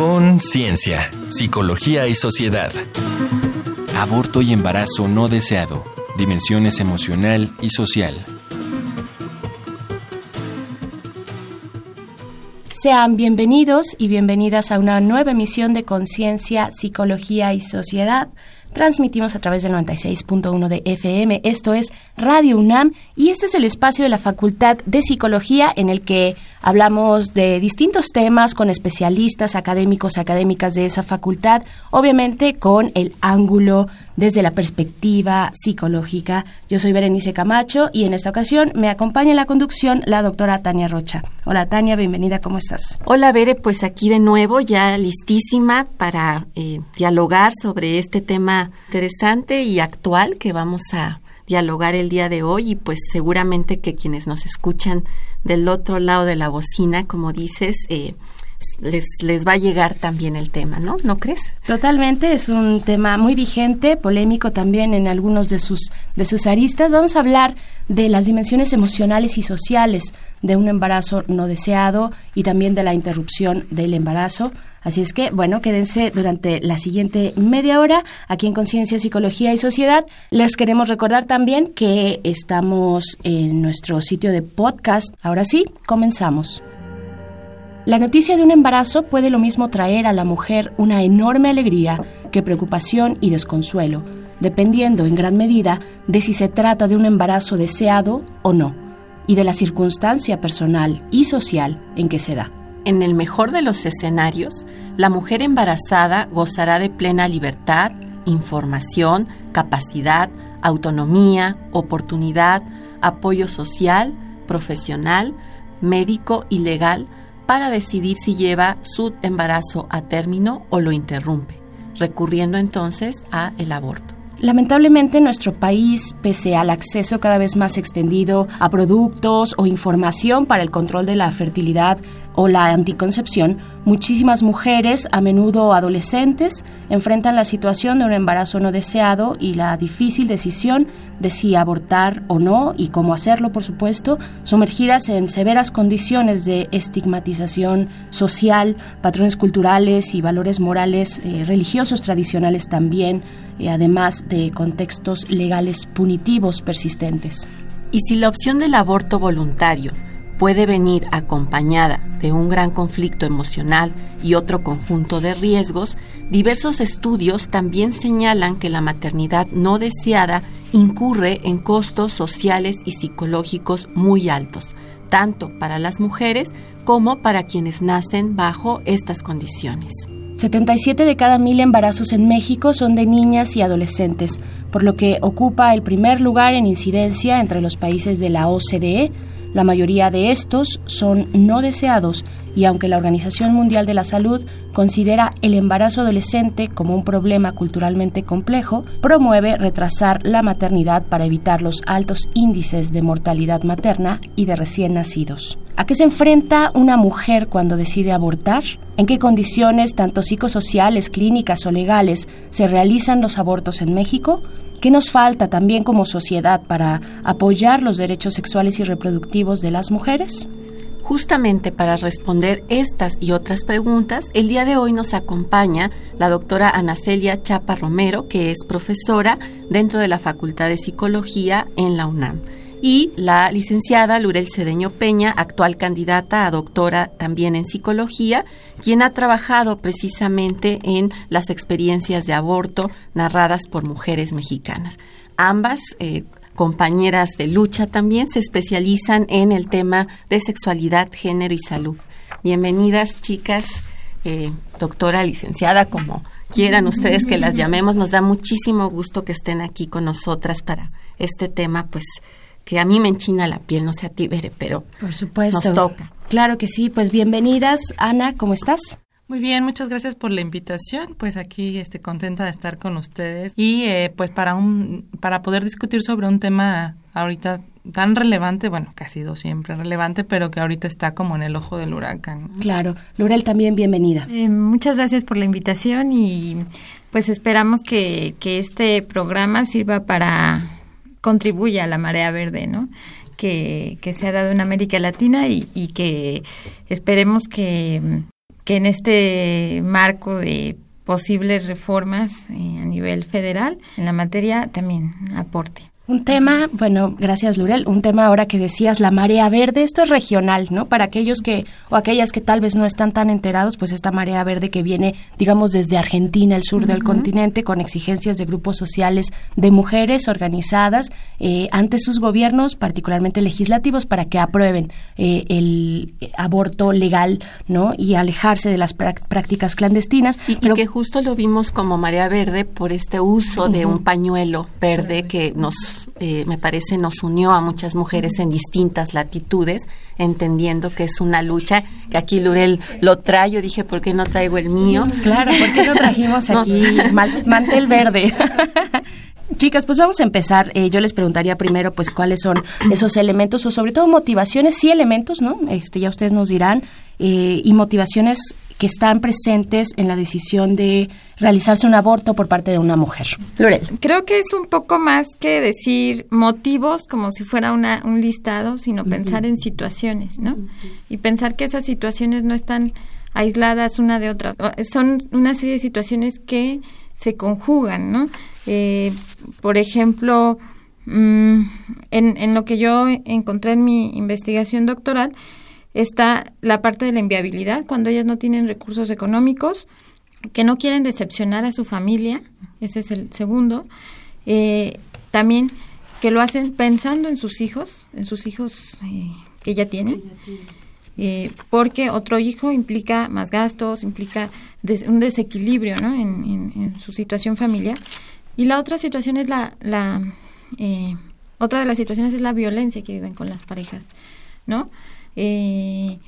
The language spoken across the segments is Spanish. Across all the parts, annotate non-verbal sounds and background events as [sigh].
Conciencia, psicología y sociedad. Aborto y embarazo no deseado, dimensiones emocional y social. Sean bienvenidos y bienvenidas a una nueva emisión de Conciencia, Psicología y Sociedad. Transmitimos a través del 96.1 de FM. Esto es Radio UNAM y este es el espacio de la Facultad de Psicología en el que hablamos de distintos temas con especialistas, académicos, académicas de esa facultad, obviamente con el ángulo desde la perspectiva psicológica. Yo soy Berenice Camacho y en esta ocasión me acompaña en la conducción la doctora Tania Rocha. Hola Tania, bienvenida, ¿cómo estás? Hola Bere, pues aquí de nuevo, ya listísima para eh, dialogar sobre este tema interesante y actual que vamos a dialogar el día de hoy y pues seguramente que quienes nos escuchan del otro lado de la bocina, como dices, eh, les, les va a llegar también el tema, ¿no? ¿No crees? Totalmente, es un tema muy vigente, polémico también en algunos de sus, de sus aristas. Vamos a hablar de las dimensiones emocionales y sociales de un embarazo no deseado y también de la interrupción del embarazo. Así es que, bueno, quédense durante la siguiente media hora aquí en Conciencia, Psicología y Sociedad. Les queremos recordar también que estamos en nuestro sitio de podcast. Ahora sí, comenzamos. La noticia de un embarazo puede lo mismo traer a la mujer una enorme alegría que preocupación y desconsuelo, dependiendo en gran medida de si se trata de un embarazo deseado o no, y de la circunstancia personal y social en que se da. En el mejor de los escenarios, la mujer embarazada gozará de plena libertad, información, capacidad, autonomía, oportunidad, apoyo social, profesional, médico y legal para decidir si lleva su embarazo a término o lo interrumpe, recurriendo entonces a el aborto. Lamentablemente en nuestro país, pese al acceso cada vez más extendido a productos o información para el control de la fertilidad o la anticoncepción, muchísimas mujeres, a menudo adolescentes, enfrentan la situación de un embarazo no deseado y la difícil decisión de si abortar o no y cómo hacerlo, por supuesto, sumergidas en severas condiciones de estigmatización social, patrones culturales y valores morales eh, religiosos tradicionales también, y además de contextos legales punitivos persistentes. Y si la opción del aborto voluntario puede venir acompañada de un gran conflicto emocional y otro conjunto de riesgos, diversos estudios también señalan que la maternidad no deseada incurre en costos sociales y psicológicos muy altos, tanto para las mujeres como para quienes nacen bajo estas condiciones. 77 de cada mil embarazos en México son de niñas y adolescentes, por lo que ocupa el primer lugar en incidencia entre los países de la OCDE, la mayoría de estos son no deseados y aunque la Organización Mundial de la Salud considera el embarazo adolescente como un problema culturalmente complejo, promueve retrasar la maternidad para evitar los altos índices de mortalidad materna y de recién nacidos. ¿A qué se enfrenta una mujer cuando decide abortar? ¿En qué condiciones, tanto psicosociales, clínicas o legales, se realizan los abortos en México? ¿Qué nos falta también como sociedad para apoyar los derechos sexuales y reproductivos de las mujeres? Justamente para responder estas y otras preguntas, el día de hoy nos acompaña la doctora Anacelia Chapa Romero, que es profesora dentro de la Facultad de Psicología en la UNAM y la licenciada Lurel Cedeño Peña, actual candidata a doctora también en psicología, quien ha trabajado precisamente en las experiencias de aborto narradas por mujeres mexicanas. Ambas eh, compañeras de lucha también se especializan en el tema de sexualidad, género y salud. Bienvenidas, chicas, eh, doctora, licenciada, como quieran ustedes que las llamemos. Nos da muchísimo gusto que estén aquí con nosotras para este tema, pues que a mí me enchina la piel, no sé a ti, Bere, pero Por supuesto. nos toca. Claro que sí, pues bienvenidas. Ana, ¿cómo estás? Muy bien, muchas gracias por la invitación. Pues aquí estoy contenta de estar con ustedes y eh, pues para un para poder discutir sobre un tema ahorita tan relevante, bueno, que ha sido siempre relevante, pero que ahorita está como en el ojo del huracán. Claro. Lurel, también bienvenida. Eh, muchas gracias por la invitación y pues esperamos que, que este programa sirva para contribuya a la marea verde, ¿no? Que, que se ha dado en América Latina y, y que esperemos que, que en este marco de posibles reformas eh, a nivel federal en la materia también aporte. Un tema, bueno, gracias Lurel, un tema ahora que decías, la marea verde, esto es regional, ¿no? Para aquellos que, o aquellas que tal vez no están tan enterados, pues esta marea verde que viene, digamos, desde Argentina, el sur del continente, con exigencias de grupos sociales de mujeres organizadas eh, ante sus gobiernos, particularmente legislativos, para que aprueben eh, el aborto legal, ¿no? Y alejarse de las prácticas clandestinas. Y, que justo lo vimos como marea verde por este uso de un pañuelo verde que nos eh, me parece, nos unió a muchas mujeres en distintas latitudes, entendiendo que es una lucha, que aquí Lurel lo trae, yo dije, ¿por qué no traigo el mío? Claro, ¿por qué no trajimos [laughs] aquí mantel verde? [laughs] Chicas, pues vamos a empezar. Eh, yo les preguntaría primero, pues, cuáles son esos elementos o sobre todo motivaciones, sí elementos, ¿no? Este, ya ustedes nos dirán, eh, y motivaciones que están presentes en la decisión de realizarse un aborto por parte de una mujer. Lorel. Creo que es un poco más que decir motivos como si fuera una, un listado, sino pensar en situaciones, ¿no? Y pensar que esas situaciones no están aisladas una de otra. Son una serie de situaciones que se conjugan, ¿no? Eh, por ejemplo, mm, en, en lo que yo encontré en mi investigación doctoral, está la parte de la inviabilidad, cuando ellas no tienen recursos económicos, que no quieren decepcionar a su familia, ese es el segundo. Eh, también que lo hacen pensando en sus hijos, en sus hijos eh, que ella tiene, eh, porque otro hijo implica más gastos, implica un desequilibrio ¿no? en, en, su situación familiar. Y la otra situación es la, la otra de las situaciones es la violencia que viven con las parejas, ¿no? Eh,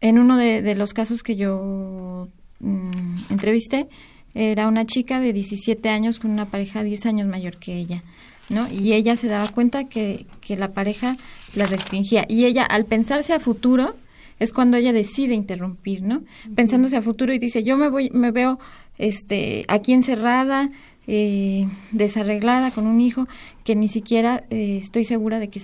en uno de, los casos que yo mm, entrevisté, era una chica de 17 años con una pareja 10 años mayor que ella, ¿no? Y ella se daba cuenta que, que la pareja la restringía. Y ella, al pensarse a futuro, es cuando ella decide interrumpir, ¿no? Pensándose a futuro y dice, yo me voy, me veo este, aquí encerrada, eh, desarreglada con un hijo que ni siquiera eh, estoy segura de que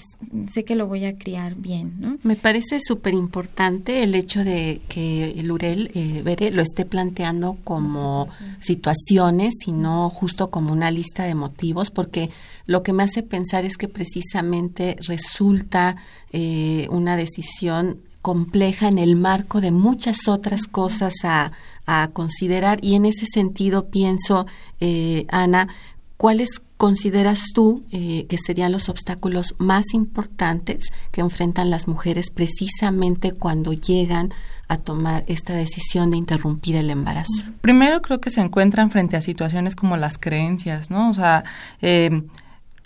sé que lo voy a criar bien. ¿no? Me parece súper importante el hecho de que Lurel eh, lo esté planteando como situaciones y no justo como una lista de motivos, porque lo que me hace pensar es que precisamente resulta eh, una decisión compleja en el marco de muchas otras cosas a, a considerar y en ese sentido pienso, eh, Ana, ¿cuáles consideras tú eh, que serían los obstáculos más importantes que enfrentan las mujeres precisamente cuando llegan a tomar esta decisión de interrumpir el embarazo? Primero creo que se encuentran frente a situaciones como las creencias, ¿no? O sea, eh,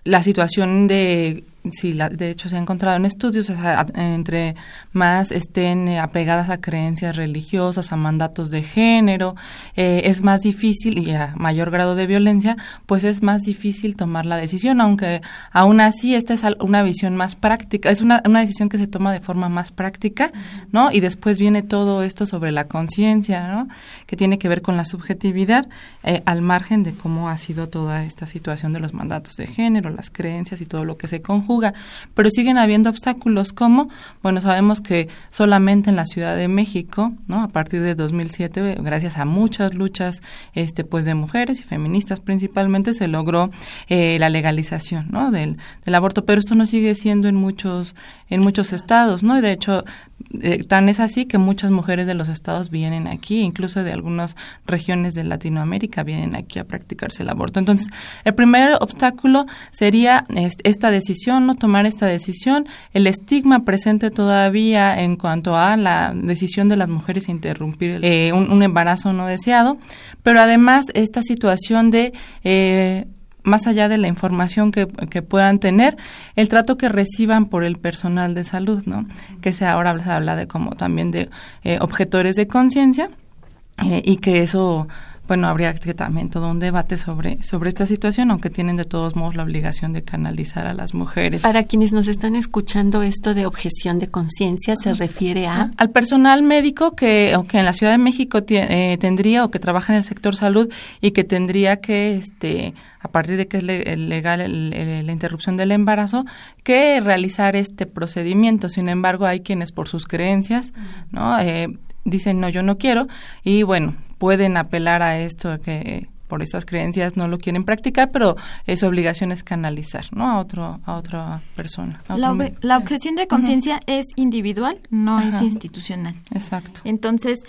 la situación de sí, de hecho se ha encontrado en estudios, entre más estén eh, apegadas a creencias religiosas, a mandatos de género, eh, es más difícil y a mayor grado de violencia, pues es más difícil tomar la decisión, aunque aún así esta es una visión más práctica, es una, una decisión que se toma de forma más práctica, ¿no? Y después viene todo esto sobre la conciencia, ¿no? Que tiene que ver con la subjetividad, eh, al margen de cómo ha sido toda esta situación de los mandatos de género, las creencias y todo lo que se conjuga pero siguen habiendo obstáculos como, bueno, sabemos que solamente en la Ciudad de México, ¿no? A partir de 2007, gracias a muchas luchas este pues de mujeres y feministas principalmente se logró eh, la legalización, ¿no? Del, del aborto, pero esto no sigue siendo en muchos en muchos estados, ¿no? Y de hecho eh, tan es así que muchas mujeres de los estados vienen aquí, incluso de algunas regiones de Latinoamérica vienen aquí a practicarse el aborto. Entonces, el primer obstáculo sería esta decisión, no tomar esta decisión, el estigma presente todavía en cuanto a la decisión de las mujeres a interrumpir eh, un, embarazo no deseado, pero además esta situación de eh, más allá de la información que, puedan tener, el trato que reciban por el personal de salud, ¿no? Que se ahora se habla de como también de eh, objetores de conciencia eh, y que eso bueno, habría que también todo un debate sobre, sobre esta situación, aunque tienen de todos modos la obligación de canalizar a las mujeres. Para quienes nos están escuchando, esto de objeción de conciencia se refiere a... Al personal médico que, aunque en la Ciudad de México eh, tendría o que trabaja en el sector salud y que tendría que, este, a partir de que es legal la interrupción del embarazo, que realizar este procedimiento. Sin embargo, hay quienes por sus creencias, ¿no? Eh, dicen no, yo no quiero y bueno, pueden apelar a esto que por esas creencias no lo quieren practicar, pero es obligación es canalizar, ¿no? A otro a otra persona. la, objeción de conciencia es individual, no es institucional. Exacto. Entonces,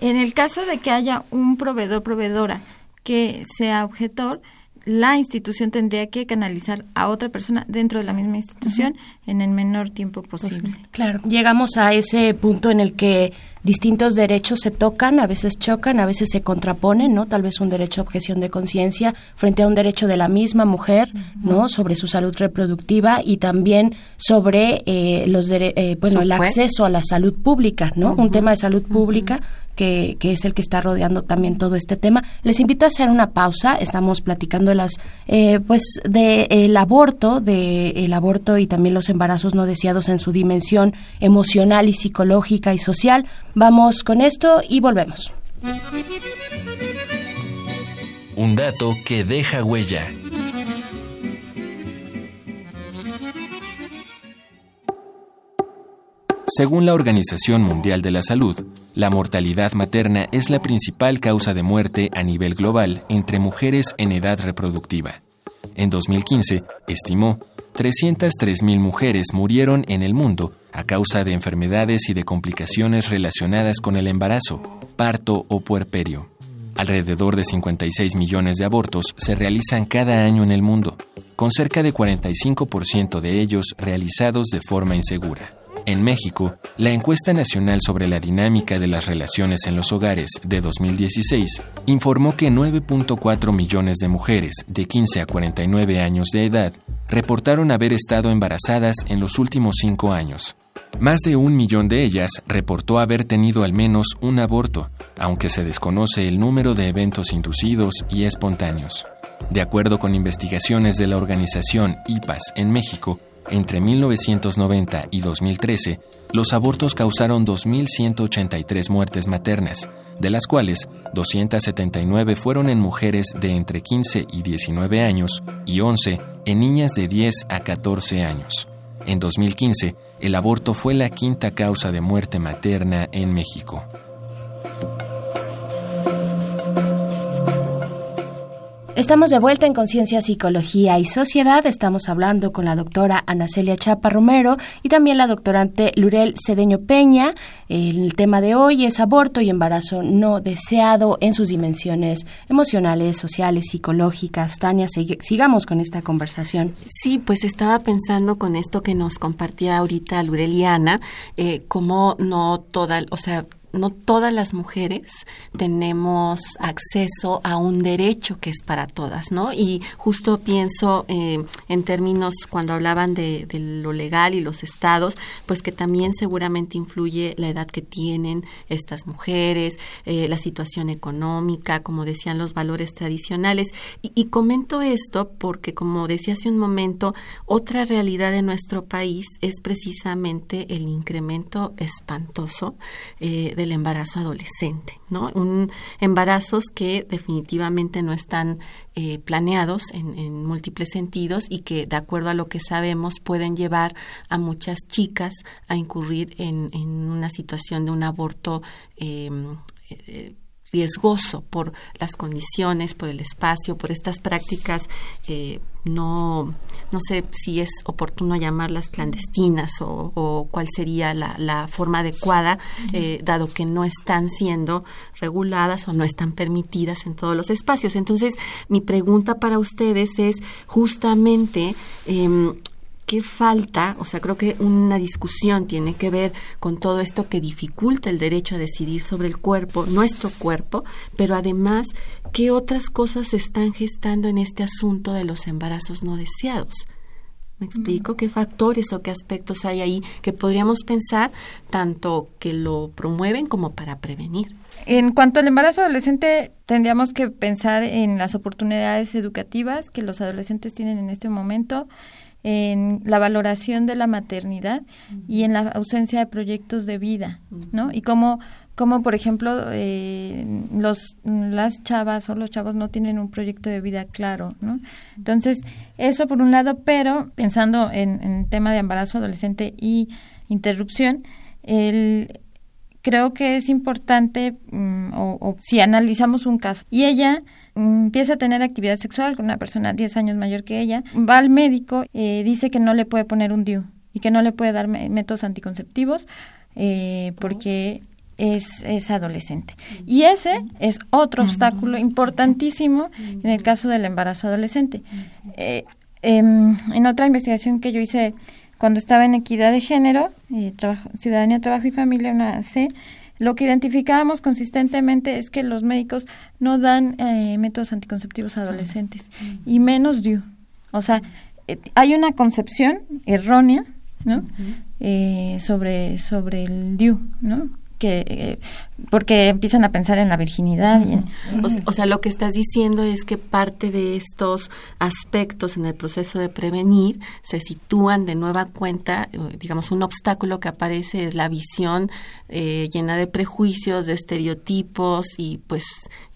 en el caso de que haya un proveedor proveedora que sea objetor, la institución tendría que canalizar a otra persona dentro de la misma institución en el menor tiempo posible. Claro, llegamos a ese punto en el que distintos derechos se tocan, a veces chocan, a veces se contraponen, ¿no? Tal vez un derecho a objeción de conciencia frente a un derecho de la misma mujer, ¿no? Sobre su salud reproductiva y también sobre eh, los eh, bueno, el acceso a la salud pública, ¿no? Un tema de salud pública que, es el que está rodeando también todo este tema. Les invito a hacer una pausa. Estamos platicando las, eh, pues, del aborto, del aborto y también los embarazos no deseados en su dimensión emocional y psicológica y social. Vamos con esto y volvemos. Un dato que deja huella. Según la Organización Mundial de la Salud, la mortalidad materna es la principal causa de muerte a nivel global entre mujeres en edad reproductiva. En 2015, estimó, 303.000 mujeres murieron en el mundo a causa de enfermedades y de complicaciones relacionadas con el embarazo, parto o puerperio. Alrededor de 56 millones de abortos se realizan cada año en el mundo, con cerca de 45% de ellos realizados de forma insegura. En México, la encuesta nacional sobre la dinámica de las relaciones en los hogares de 2016 informó que 9.4 millones de mujeres de 15 a 49 años de edad reportaron haber estado embarazadas en los últimos cinco años. Más de un millón de ellas reportó haber tenido al menos un aborto, aunque se desconoce el número de eventos inducidos y espontáneos. De acuerdo con investigaciones de la organización IPAS en México, entre 1990 y 2013, los abortos causaron 2.183 muertes maternas, de las cuales 279 fueron en mujeres de entre 15 y 19 años y 11 en niñas de 10 a 14 años. En 2015, el aborto fue la quinta causa de muerte materna en México. Estamos de vuelta en Conciencia, Psicología y Sociedad. Estamos hablando con la doctora Ana Celia Chapa Romero y también la doctorante Lurel Cedeño Peña. El tema de hoy es aborto y embarazo no deseado en sus dimensiones emocionales, sociales, psicológicas. Tania, sigamos con esta conversación. Sí, pues estaba pensando con esto que nos compartía ahorita Lurel y Ana, eh, cómo no toda, o sea, no todas las mujeres tenemos acceso a un derecho que es para todas, ¿no? Y justo pienso eh, en términos cuando hablaban de, lo legal y los estados, pues que también seguramente influye la edad que tienen estas mujeres, eh, la situación económica, como decían los valores tradicionales. Y, y comento esto porque, como decía hace un momento, otra realidad de nuestro país es precisamente el incremento espantoso eh, del embarazo adolescente, ¿no? Un embarazos que definitivamente no están eh, planeados en, múltiples sentidos y que, de acuerdo a lo que sabemos, pueden llevar a muchas chicas a incurrir en, una situación de un aborto em, eh, riesgoso por las condiciones, por el espacio, por estas prácticas eh, no, no sé si es oportuno llamarlas clandestinas o, cuál sería la, forma adecuada, eh, dado que no están siendo reguladas o no están permitidas en todos los espacios. Entonces, mi pregunta para ustedes es justamente eh, qué falta, o sea, creo que una discusión tiene que ver con todo esto que dificulta el derecho a decidir sobre el cuerpo, nuestro cuerpo, pero además, qué otras cosas se están gestando en este asunto de los embarazos no deseados. ¿Me explico qué factores o qué aspectos hay ahí que podríamos pensar tanto que lo promueven como para prevenir? En cuanto al embarazo adolescente, tendríamos que pensar en las oportunidades educativas que los adolescentes tienen en este momento, en la valoración de la maternidad y en la ausencia de proyectos de vida, ¿no? Y cómo, como por ejemplo, eh, los, las chavas o los chavos no tienen un proyecto de vida claro, ¿no? Entonces, eso por un lado, pero pensando en, en el tema de embarazo adolescente y interrupción, el, creo que es importante, mm, o, si analizamos un caso, y ella mm, empieza a tener actividad sexual con una persona 10 años mayor que ella, va al médico, eh, dice que no le puede poner un DIU y que no le puede dar métodos anticonceptivos eh, porque es, es, adolescente. Y ese es otro obstáculo importantísimo en el caso del embarazo adolescente. Eh, em, en otra investigación que yo hice cuando estaba en equidad de género, eh, trabajo, ciudadanía, trabajo y familia, una C, lo que identificábamos consistentemente es que los médicos no dan eh, métodos anticonceptivos a adolescentes y menos DIU. O sea, eh, hay una concepción errónea, ¿no? sobre sobre el DIU, ¿no? que eh, porque empiezan a pensar en la virginidad. o, sea, lo que estás diciendo es que parte de estos aspectos en el proceso de prevenir se sitúan de nueva cuenta, eh, digamos, un obstáculo que aparece es la visión eh, llena de prejuicios, de estereotipos y pues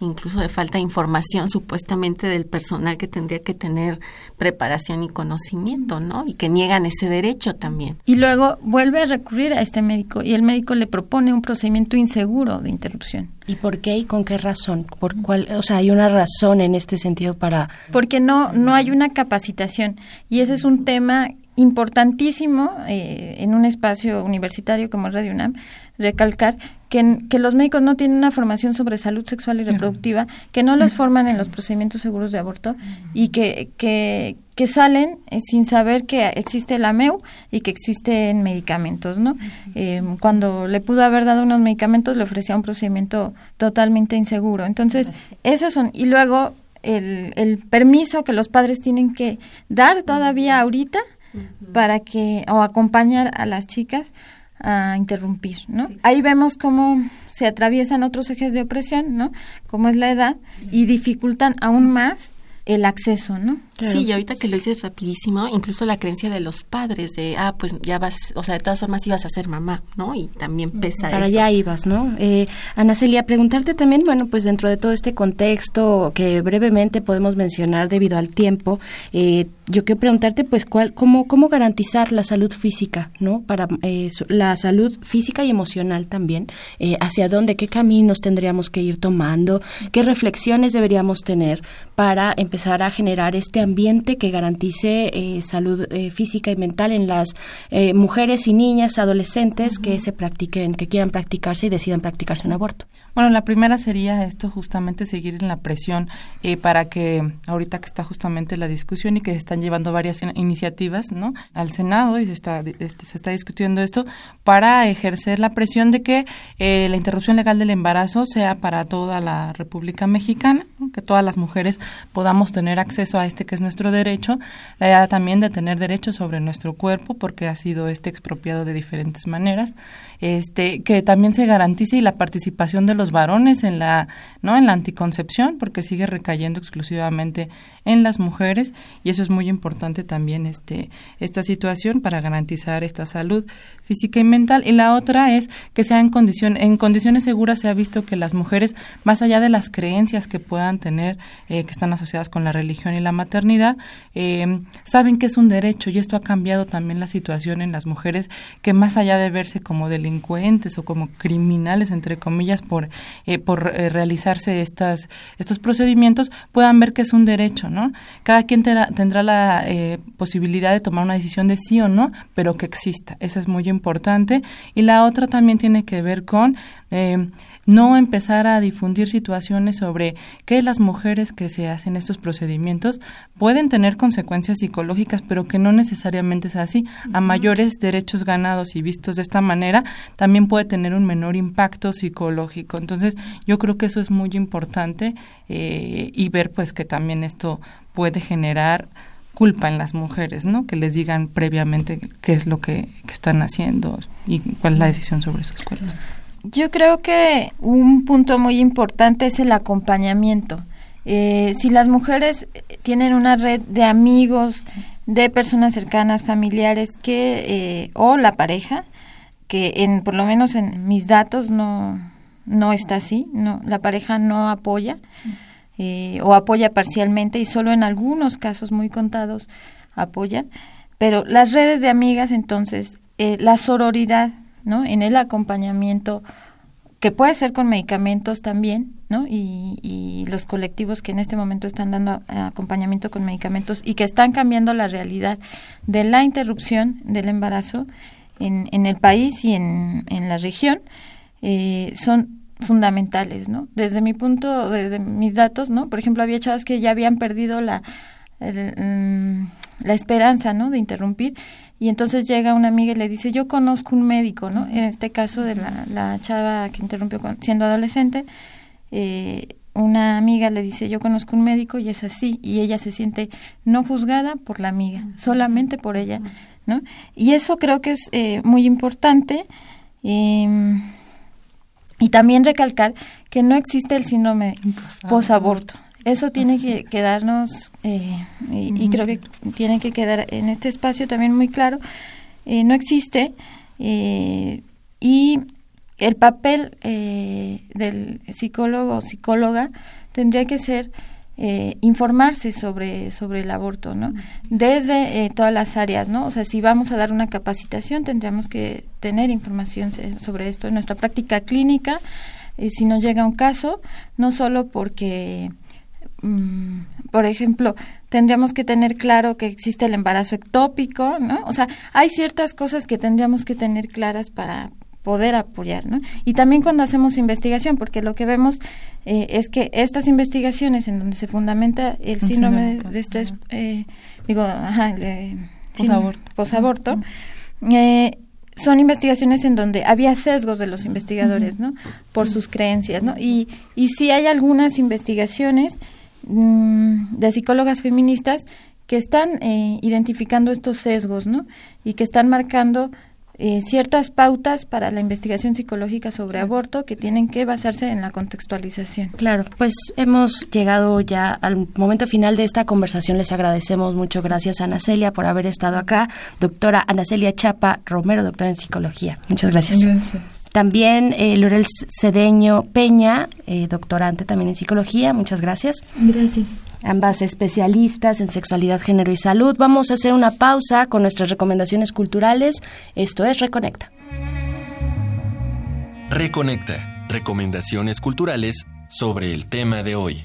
incluso de falta de información supuestamente del personal que tendría que tener preparación y conocimiento, ¿no? Y que niegan ese derecho también. Y luego vuelve a recurrir a este médico y el médico le propone un procedimiento inseguro de interrupción. ¿Y por qué y con qué razón? ¿Por cuál, o sea, hay una razón en este sentido para Porque no no hay una capacitación y ese es un tema importantísimo eh, en un espacio universitario como Radio UNAM recalcar que, que, los médicos no tienen una formación sobre salud sexual y reproductiva, que no los forman en los procedimientos seguros de aborto y que, que, que salen eh, sin saber que existe la MEU y que existen medicamentos, ¿no? Eh, cuando le pudo haber dado unos medicamentos, le ofrecía un procedimiento totalmente inseguro. Entonces, esos son. Y luego, el, el permiso que los padres tienen que dar todavía ahorita para que, o acompañar a las chicas a interrumpir, ¿no? Ahí vemos cómo se atraviesan otros ejes de opresión, ¿no? Como es la edad y dificultan aún más el acceso, ¿no? Sí, y ahorita que lo dices rapidísimo, incluso la creencia de los padres de, ah, pues ya vas, o sea, de todas formas ibas a ser mamá, ¿no? Y también pesa Para allá ibas, ¿no? Eh, Ana Celia, preguntarte también, bueno, pues dentro de todo este contexto que brevemente podemos mencionar debido al tiempo, eh, yo quiero preguntarte, pues, cuál, cómo, cómo garantizar la salud física, ¿no? Para eh, la salud física y emocional también, eh, hacia dónde, qué caminos tendríamos que ir tomando, qué reflexiones deberíamos tener para empezar a generar este ambiente que garantice eh, salud eh, física y mental en las mujeres y niñas adolescentes que se practiquen, que quieran practicarse y decidan practicarse un aborto. Bueno, la primera sería esto, justamente seguir en la presión para que ahorita que está justamente la discusión y que se están llevando varias iniciativas, ¿no? Al Senado y se está este, se está discutiendo esto para ejercer la presión de que la interrupción legal del embarazo sea para toda la República Mexicana, que todas las mujeres podamos tener acceso a este que es nuestro derecho, la idea también de tener derecho sobre nuestro cuerpo porque ha sido este expropiado de diferentes maneras, este que también se garantice la participación de los varones en la no en la anticoncepción porque sigue recayendo exclusivamente en las mujeres y eso es muy importante también este esta situación para garantizar esta salud física y mental. Y la otra es que sea en condición en condiciones seguras se ha visto que las mujeres más allá de las creencias que puedan tener eh, que están asociadas con la religión y la maternidad eh, saben que es un derecho. Y esto ha cambiado también la situación en las mujeres que más allá de verse como delincuentes o como criminales entre comillas por eh, por eh, realizarse estas estos procedimientos puedan ver que es un derecho no cada quien tendrá la eh, posibilidad de tomar una decisión de sí o no pero que exista eso es muy importante y la otra también tiene que ver con no empezar a difundir situaciones sobre que las mujeres que se hacen estos procedimientos pueden tener consecuencias psicológicas, pero que no necesariamente es así. A mayores derechos ganados y vistos de esta manera, también puede tener un menor impacto psicológico. Entonces, yo creo que eso es muy importante eh, y ver pues que también esto puede generar culpa en las mujeres, ¿no? Que les digan previamente qué es lo que, están haciendo y cuál es la decisión sobre sus cuerpos. Yo creo que un punto muy importante es el acompañamiento. Eh, si las mujeres tienen una red de amigos, de personas cercanas, familiares, que eh, o la pareja, que en por lo menos en mis datos no no está así, no la pareja no apoya eh, o apoya parcialmente y solo en algunos casos muy contados apoya, pero las redes de amigas entonces la sororidad ¿no? En el acompañamiento que puede ser con medicamentos también, ¿no? Y, y, los colectivos que en este momento están dando acompañamiento con medicamentos y que están cambiando la realidad de la interrupción del embarazo en, en el país y en, en la región, eh, son fundamentales, ¿no? Desde mi punto, desde mis datos, ¿no? Por ejemplo, había chavas que ya habían perdido la, mm, la esperanza, ¿no? De interrumpir y entonces llega una amiga y le dice, yo conozco un médico, ¿no? En este caso de la, la chava que interrumpió siendo adolescente, eh, una amiga le dice, yo conozco un médico y es así, y ella se siente no juzgada por la amiga, solamente por ella, ¿no? Y eso creo que es eh, muy importante. Eh, y también recalcar que no existe el síndrome posaborto. Eso tiene que quedarnos, eh, y, creo que tiene que quedar en este espacio también muy claro, eh, no existe. Eh, y el papel del psicólogo o psicóloga tendría que ser eh, informarse sobre, sobre el aborto, ¿no? Desde eh, todas las áreas, ¿no? O sea, si vamos a dar una capacitación, tendríamos que tener información sobre esto en nuestra práctica clínica, eh, si nos llega un caso, no solo porque, mm, por ejemplo, tendríamos que tener claro que existe el embarazo ectópico, ¿no? O sea, hay ciertas cosas que tendríamos que tener claras para poder apoyar, ¿no? Y también cuando hacemos investigación, porque lo que vemos eh, es que estas investigaciones en donde se fundamenta el síndrome de, estrés, eh, digo, ajá, posaborto, eh, son investigaciones en donde había sesgos de los investigadores, ¿no? Por sus creencias, ¿no? Y, y sí hay algunas investigaciones mm, de psicólogas feministas que están identificando estos sesgos, ¿no? Y que están marcando eh, ciertas pautas para la investigación psicológica sobre aborto que tienen que basarse en la contextualización. Claro, pues hemos llegado ya al momento final de esta conversación. Les agradecemos mucho. Gracias, Ana Celia, por haber estado acá. Doctora Ana Celia Chapa Romero, doctora en psicología. Muchas gracias. También eh, Lorel Cedeño Peña, eh, doctorante también en psicología. Muchas gracias. Gracias ambas especialistas en sexualidad, género y salud. Vamos a hacer una pausa con nuestras recomendaciones culturales. Esto es Reconecta. Reconecta. Recomendaciones culturales sobre el tema de hoy.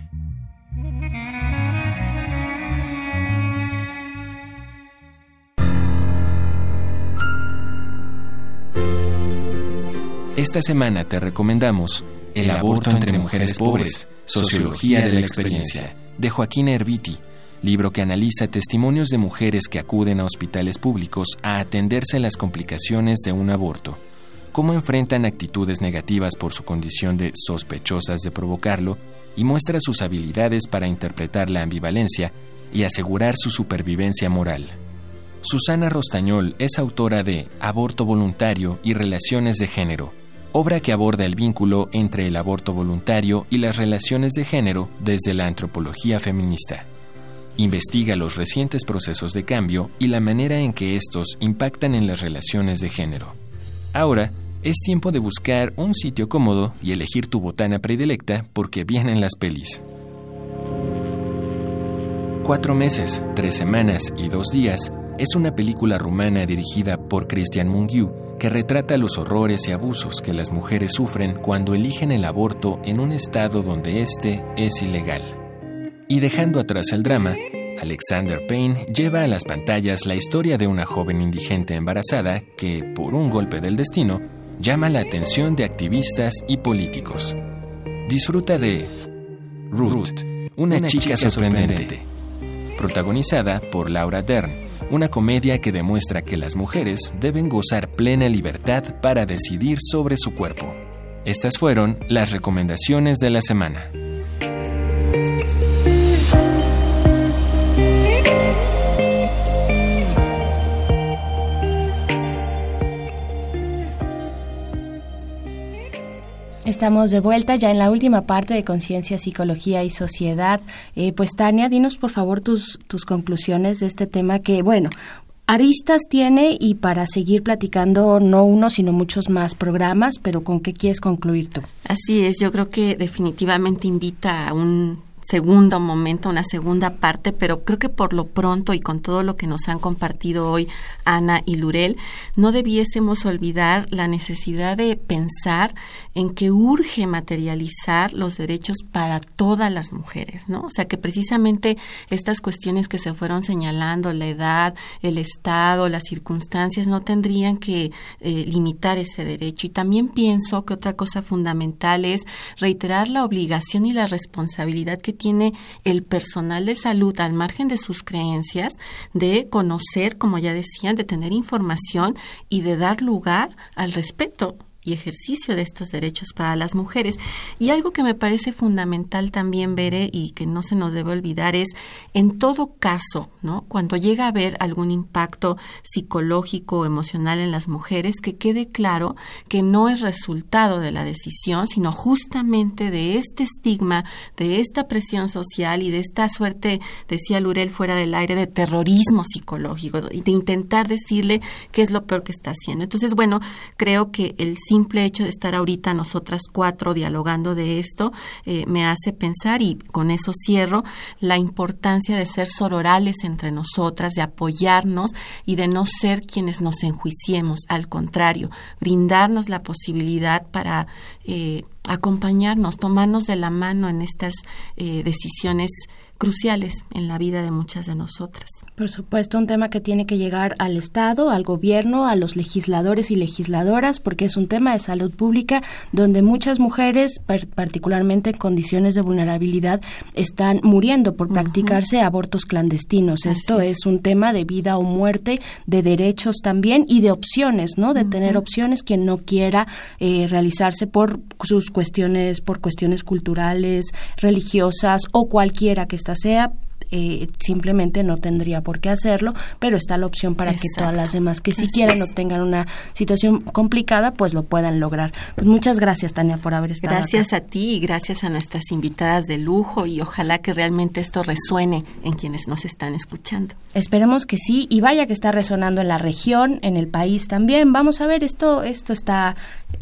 Esta semana te recomendamos El aborto entre mujeres pobres, Sociología de la experiencia de Joaquín Erviti, libro que analiza testimonios de mujeres que acuden a hospitales públicos a atenderse las complicaciones de un aborto, cómo enfrentan actitudes negativas por su condición de sospechosas de provocarlo y muestra sus habilidades para interpretar la ambivalencia y asegurar su supervivencia moral. Susana Rostañol es autora de Aborto voluntario y relaciones de género, obra que aborda el vínculo entre el aborto voluntario y las relaciones de género desde la antropología feminista. Investiga los recientes procesos de cambio y la manera en que estos impactan en las relaciones de género. Ahora, es tiempo de buscar un sitio cómodo y elegir tu botana predilecta porque vienen las pelis. Cuatro meses, tres semanas y dos días es una película rumana dirigida por Christian Mungiu que retrata los horrores y abusos que las mujeres sufren cuando eligen el aborto en un estado donde éste es ilegal. Y dejando atrás el drama, Alexander Payne lleva a las pantallas la historia de una joven indigente embarazada que, por un golpe del destino, llama la atención de activistas y políticos. Disfruta de Ruth, una, chica, sorprendente, protagonizada por Laura Dern una comedia que demuestra que las mujeres deben gozar plena libertad para decidir sobre su cuerpo. Estas fueron las recomendaciones de la semana. Estamos de vuelta ya en la última parte de Conciencia, Psicología y Sociedad. Eh, pues Tania, dinos por favor tus, tus conclusiones de este tema que, bueno, aristas tiene y para seguir platicando no uno, sino muchos más programas, pero ¿con qué quieres concluir tú? Así es, yo creo que definitivamente invita a un segundo momento, una segunda parte, pero creo que por lo pronto y con todo lo que nos han compartido hoy Ana y Lurel, no debiésemos olvidar la necesidad de pensar en que urge materializar los derechos para todas las mujeres, ¿no? O sea, que precisamente estas cuestiones que se fueron señalando, la edad, el estado, las circunstancias, no tendrían que eh, limitar ese derecho. Y también pienso que otra cosa fundamental es reiterar la obligación y la responsabilidad que tiene el personal de salud al margen de sus creencias de conocer, como ya decían, de tener información y de dar lugar al respeto y ejercicio de estos derechos para las mujeres. Y algo que me parece fundamental también, Bere, y que no se nos debe olvidar es, en todo caso, ¿no? Cuando llega a haber algún impacto psicológico o emocional en las mujeres, que quede claro que no es resultado de la decisión, sino justamente de este estigma, de esta presión social y de esta suerte, decía Lurel fuera del aire, de terrorismo psicológico, de intentar decirle qué es lo peor que está haciendo. Entonces, bueno, creo que el simple hecho de estar ahorita nosotras cuatro dialogando de esto eh, me hace pensar, y con eso cierro, la importancia de ser sororales entre nosotras, de apoyarnos y de no ser quienes nos enjuiciemos, al contrario, brindarnos la posibilidad para eh, acompañarnos, tomarnos de la mano en estas eh, decisiones cruciales en la vida de muchas de nosotras. Por supuesto, un tema que tiene que llegar al Estado, al gobierno, a los legisladores y legisladoras, porque es un tema de salud pública donde muchas mujeres, particularmente en condiciones de vulnerabilidad, están muriendo por practicarse abortos clandestinos. Esto es. un tema de vida o muerte, de derechos también y de opciones, ¿no? De tener opciones quien no quiera eh, realizarse por sus cuestiones, por cuestiones culturales, religiosas o cualquiera que está sea eh, simplemente no tendría por qué hacerlo, pero está la opción para que todas las demás que si quieren o tengan una situación complicada, pues lo puedan lograr. Pues muchas gracias, Tania, por haber estado Gracias a ti y gracias a nuestras invitadas de lujo y ojalá que realmente esto resuene en quienes nos están escuchando. Esperemos que sí y vaya que está resonando en la región, en el país también. Vamos a ver, esto, esto está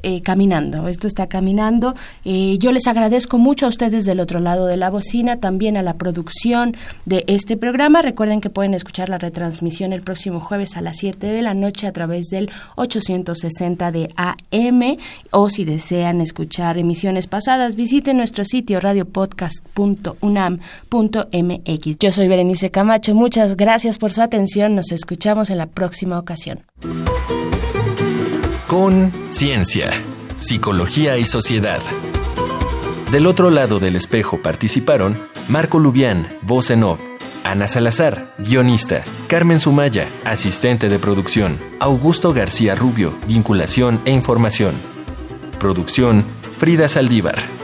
eh, caminando, esto está caminando. Eh, yo les agradezco mucho a ustedes del otro lado de la bocina, también a la producción de este programa. Recuerden que pueden escuchar la retransmisión el próximo jueves a las 7 de la noche a través del 860 de AM o si desean escuchar emisiones pasadas, visiten nuestro sitio radiopodcast.unam.mx. Yo soy Berenice Camacho, muchas gracias por su atención, nos escuchamos en la próxima ocasión. Con Ciencia, Psicología y Sociedad. Del otro lado del espejo participaron Marco Lubián, voz en off, Ana Salazar, guionista, Carmen Sumaya, asistente de producción, Augusto García Rubio, vinculación e información. Producción, Frida Saldívar.